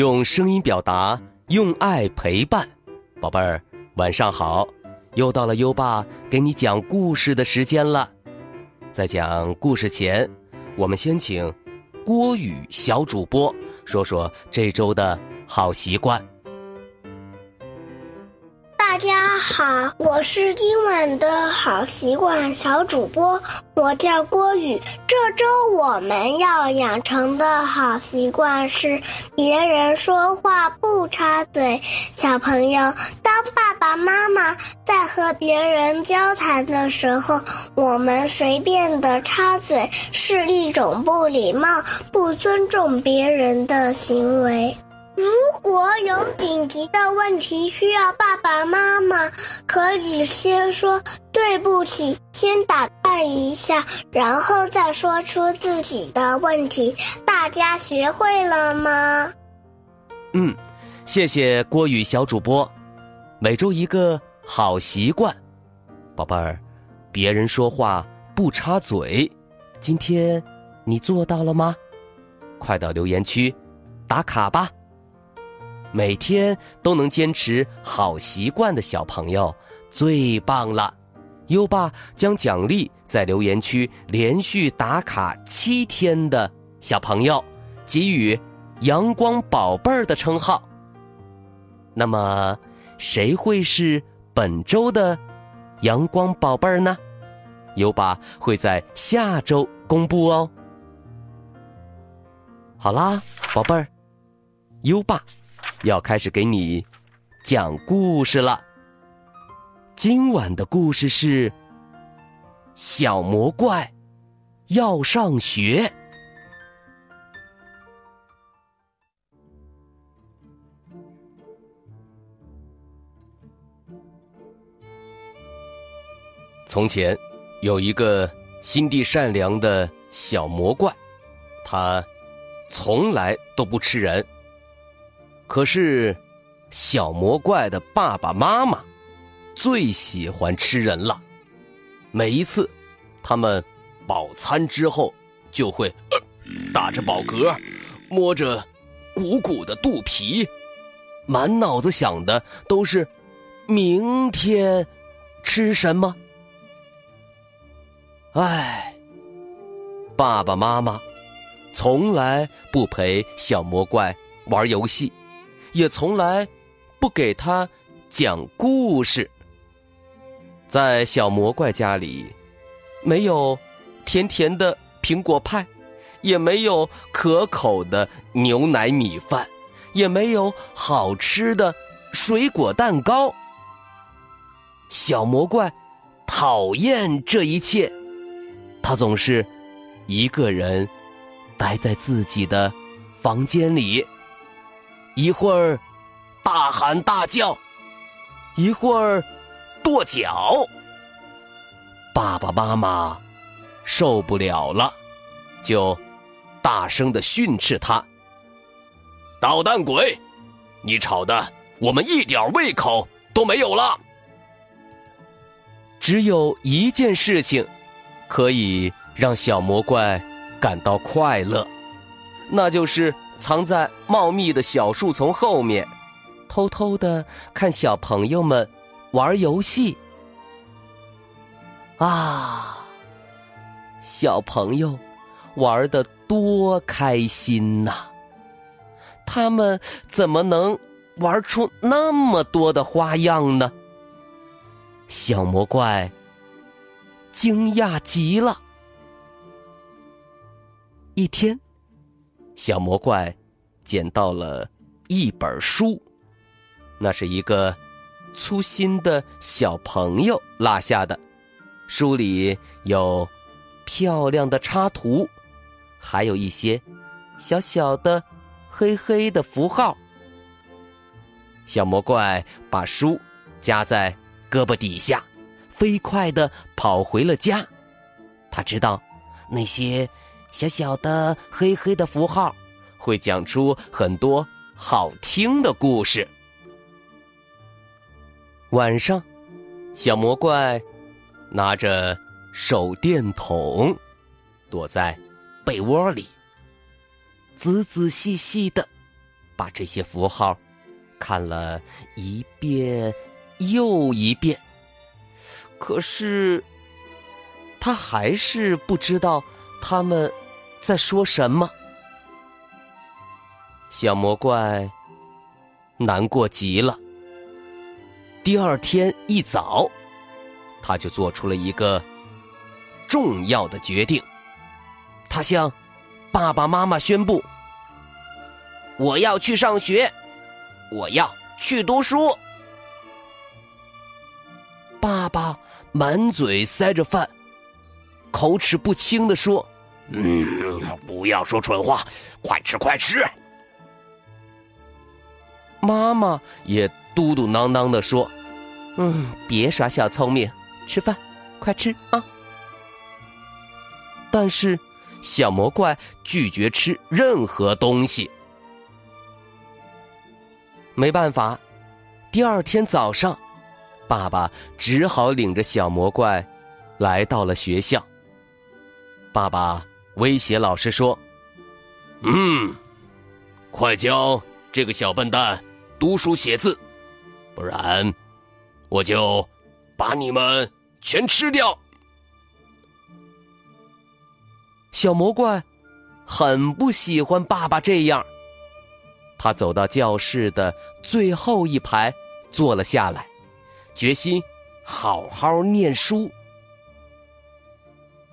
用声音表达，用爱陪伴。宝贝儿，晚上好！又到了优爸给你讲故事的时间了。在讲故事前，我们先请郭宇小主播说说这周的好习惯。大家好，我是今晚的好习惯小主播，我叫郭宇。这周我们要养成的好习惯是别人说话不插嘴。小朋友，当爸爸妈妈在和别人交谈的时候，我们随便的插嘴是一种不礼貌、不尊重别人的行为。如果有紧急的问题需要爸爸妈妈，可以先说对不起，先打断一下，然后再说出自己的问题。大家学会了吗？嗯，谢谢郭宇小主播。每周一个好习惯，宝贝儿，别人说话不插嘴，今天你做到了吗？快到留言区打卡吧。每天都能坚持好习惯的小朋友最棒了，优爸将奖励在留言区连续打卡七天的小朋友，给予“阳光宝贝儿”的称号。那么，谁会是本周的“阳光宝贝儿”呢？优爸会在下周公布哦。好啦，宝贝儿，优爸。要开始给你讲故事了。今晚的故事是《小魔怪要上学》。从前有一个心地善良的小魔怪，他从来都不吃人。可是，小魔怪的爸爸妈妈最喜欢吃人了。每一次，他们饱餐之后，就会打着饱嗝，摸着鼓鼓的肚皮，满脑子想的都是明天吃什么。唉，爸爸妈妈从来不陪小魔怪玩游戏。也从来不给他讲故事。在小魔怪家里，没有甜甜的苹果派，也没有可口的牛奶米饭，也没有好吃的水果蛋糕。小魔怪讨厌这一切，他总是一个人待在自己的房间里。一会儿大喊大叫，一会儿跺脚。爸爸妈妈受不了了，就大声的训斥他：“捣蛋鬼，你吵的我们一点胃口都没有了。”只有一件事情可以让小魔怪感到快乐，那就是。藏在茂密的小树丛后面，偷偷的看小朋友们玩游戏。啊，小朋友玩的多开心呐！他们怎么能玩出那么多的花样呢？小魔怪惊讶极了。一天。小魔怪捡到了一本书，那是一个粗心的小朋友落下的。书里有漂亮的插图，还有一些小小的黑黑的符号。小魔怪把书夹在胳膊底下，飞快的跑回了家。他知道那些。小小的黑黑的符号，会讲出很多好听的故事。晚上，小魔怪拿着手电筒，躲在被窝里，仔仔细细的把这些符号看了一遍又一遍，可是他还是不知道他们在说什么。小魔怪难过极了。第二天一早，他就做出了一个重要的决定。他向爸爸妈妈宣布：“我要去上学，我要去读书。”爸爸满嘴塞着饭，口齿不清的说：“嗯，不要说蠢话，快吃快吃。”妈妈也嘟嘟囔囔的说：“嗯，别耍小聪明，吃饭，快吃啊！”但是小魔怪拒绝吃任何东西。没办法，第二天早上，爸爸只好领着小魔怪来到了学校。爸爸威胁老师说：“嗯，快教这个小笨蛋。”读书写字，不然我就把你们全吃掉。小魔怪很不喜欢爸爸这样，他走到教室的最后一排坐了下来，决心好好念书。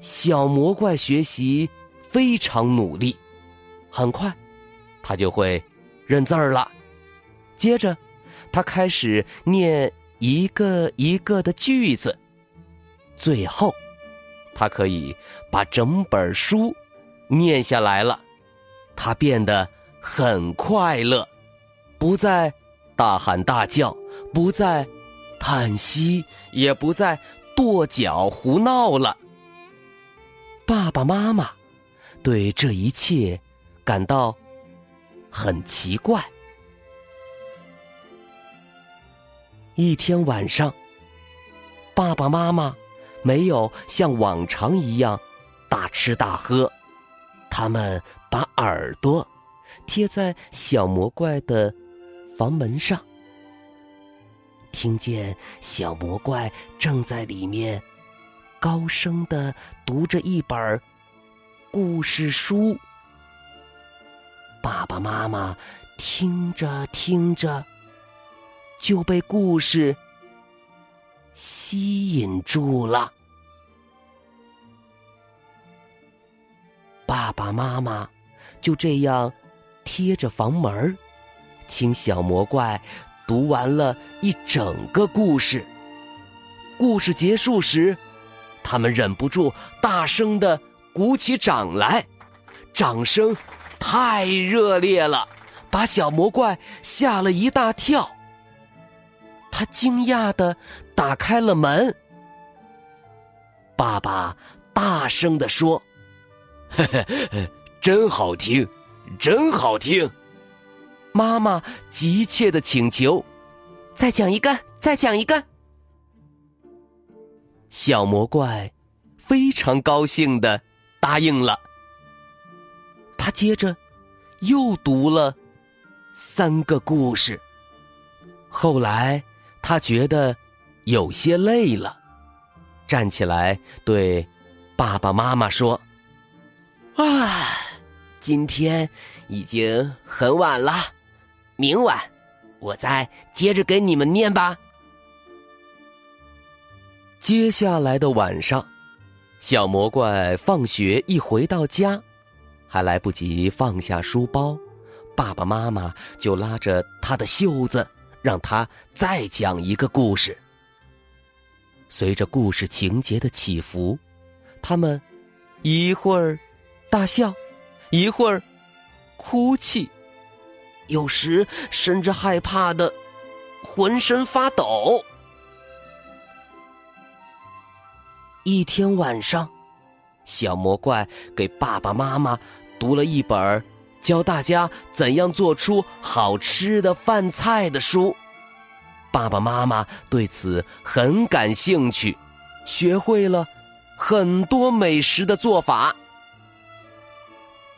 小魔怪学习非常努力，很快他就会认字儿了。接着，他开始念一个一个的句子。最后，他可以把整本书念下来了。他变得很快乐，不再大喊大叫，不再叹息，也不再跺脚胡闹了。爸爸妈妈对这一切感到很奇怪。一天晚上，爸爸妈妈没有像往常一样大吃大喝，他们把耳朵贴在小魔怪的房门上，听见小魔怪正在里面高声的读着一本故事书。爸爸妈妈听着听着。就被故事吸引住了。爸爸妈妈就这样贴着房门听小魔怪读完了一整个故事。故事结束时，他们忍不住大声的鼓起掌来，掌声太热烈了，把小魔怪吓了一大跳。他惊讶的打开了门。爸爸大声的说：“嘿嘿，真好听，真好听。”妈妈急切的请求：“再讲一个，再讲一个。”小魔怪非常高兴的答应了。他接着又读了三个故事。后来。他觉得有些累了，站起来对爸爸妈妈说：“啊，今天已经很晚了，明晚我再接着给你们念吧。”接下来的晚上，小魔怪放学一回到家，还来不及放下书包，爸爸妈妈就拉着他的袖子。让他再讲一个故事。随着故事情节的起伏，他们一会儿大笑，一会儿哭泣，有时甚至害怕的浑身发抖。一天晚上，小魔怪给爸爸妈妈读了一本。教大家怎样做出好吃的饭菜的书，爸爸妈妈对此很感兴趣，学会了很多美食的做法。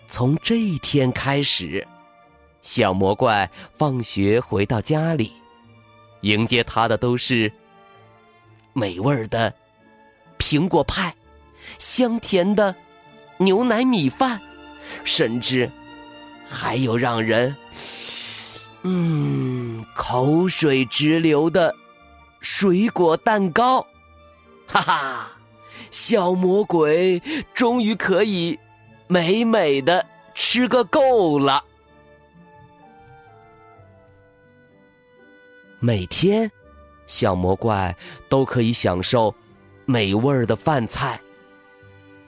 从这一天开始，小魔怪放学回到家里，迎接他的都是美味的苹果派、香甜的牛奶米饭，甚至还有让人嗯口水直流的水果蛋糕。哈哈，小魔鬼终于可以美美的吃个够了。每天，小魔怪都可以享受美味的饭菜，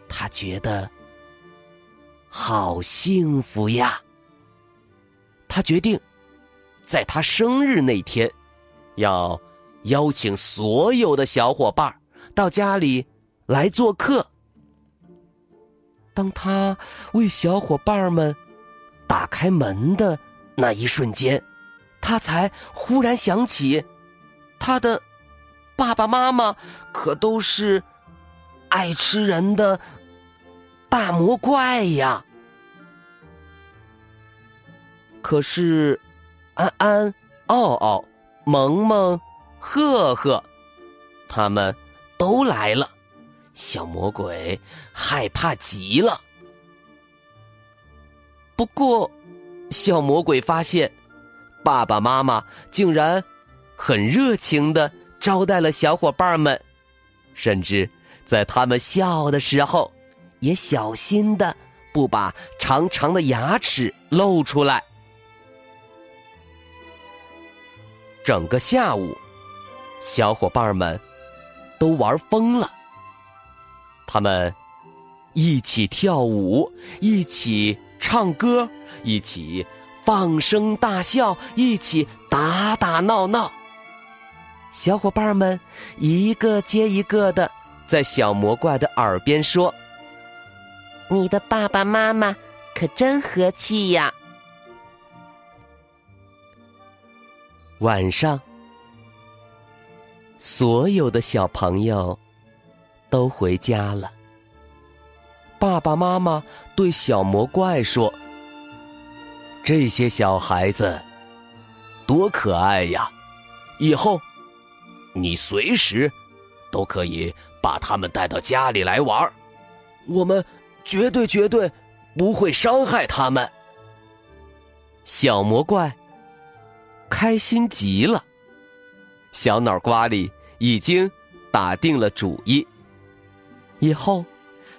他觉得好幸福呀。他决定，在他生日那天，要邀请所有的小伙伴到家里来做客。当他为小伙伴们打开门的那一瞬间，他才忽然想起，他的爸爸妈妈可都是爱吃人的大魔怪呀。可是，安安、奥奥、萌萌、赫赫，他们都来了，小魔鬼害怕极了。不过，小魔鬼发现，爸爸妈妈竟然很热情的招待了小伙伴们，甚至在他们笑的时候，也小心的不把长长的牙齿露出来。整个下午，小伙伴们都玩疯了。他们一起跳舞，一起唱歌，一起放声大笑，一起打打闹闹。小伙伴们一个接一个的在小魔怪的耳边说：“你的爸爸妈妈可真和气呀！”晚上，所有的小朋友都回家了。爸爸妈妈对小魔怪说：“这些小孩子多可爱呀！以后你随时都可以把他们带到家里来玩我们绝对绝对不会伤害他们。”小魔怪。开心极了，小脑瓜里已经打定了主意。以后，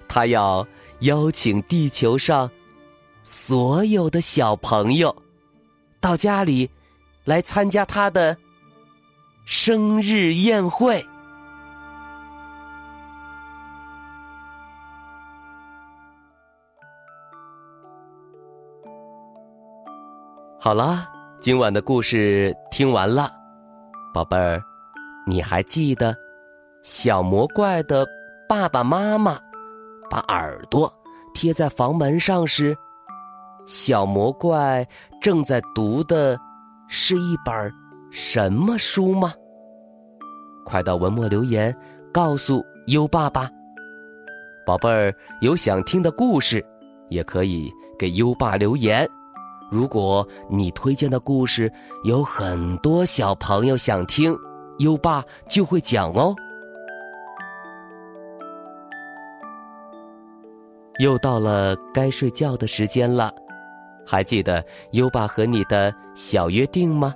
他要邀请地球上所有的小朋友到家里来参加他的生日宴会。好了。今晚的故事听完了，宝贝儿，你还记得小魔怪的爸爸妈妈把耳朵贴在房门上时，小魔怪正在读的是一本什么书吗？快到文末留言告诉优爸爸。宝贝儿，有想听的故事，也可以给优爸留言。如果你推荐的故事有很多小朋友想听，优爸就会讲哦。又到了该睡觉的时间了，还记得优爸和你的小约定吗？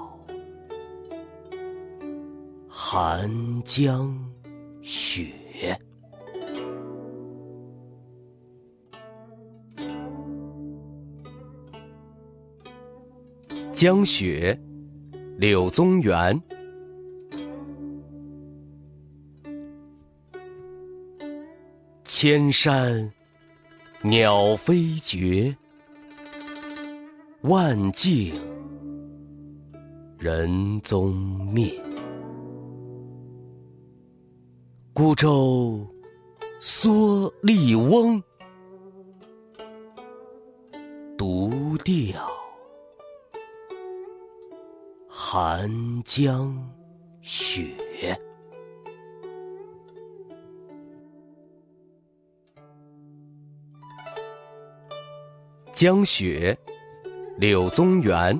寒江雪。江雪，柳宗元。千山鸟飞绝，万径人踪灭。孤舟蓑笠翁，独钓寒江雪。江雪，柳宗元。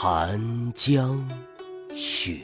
寒江雪。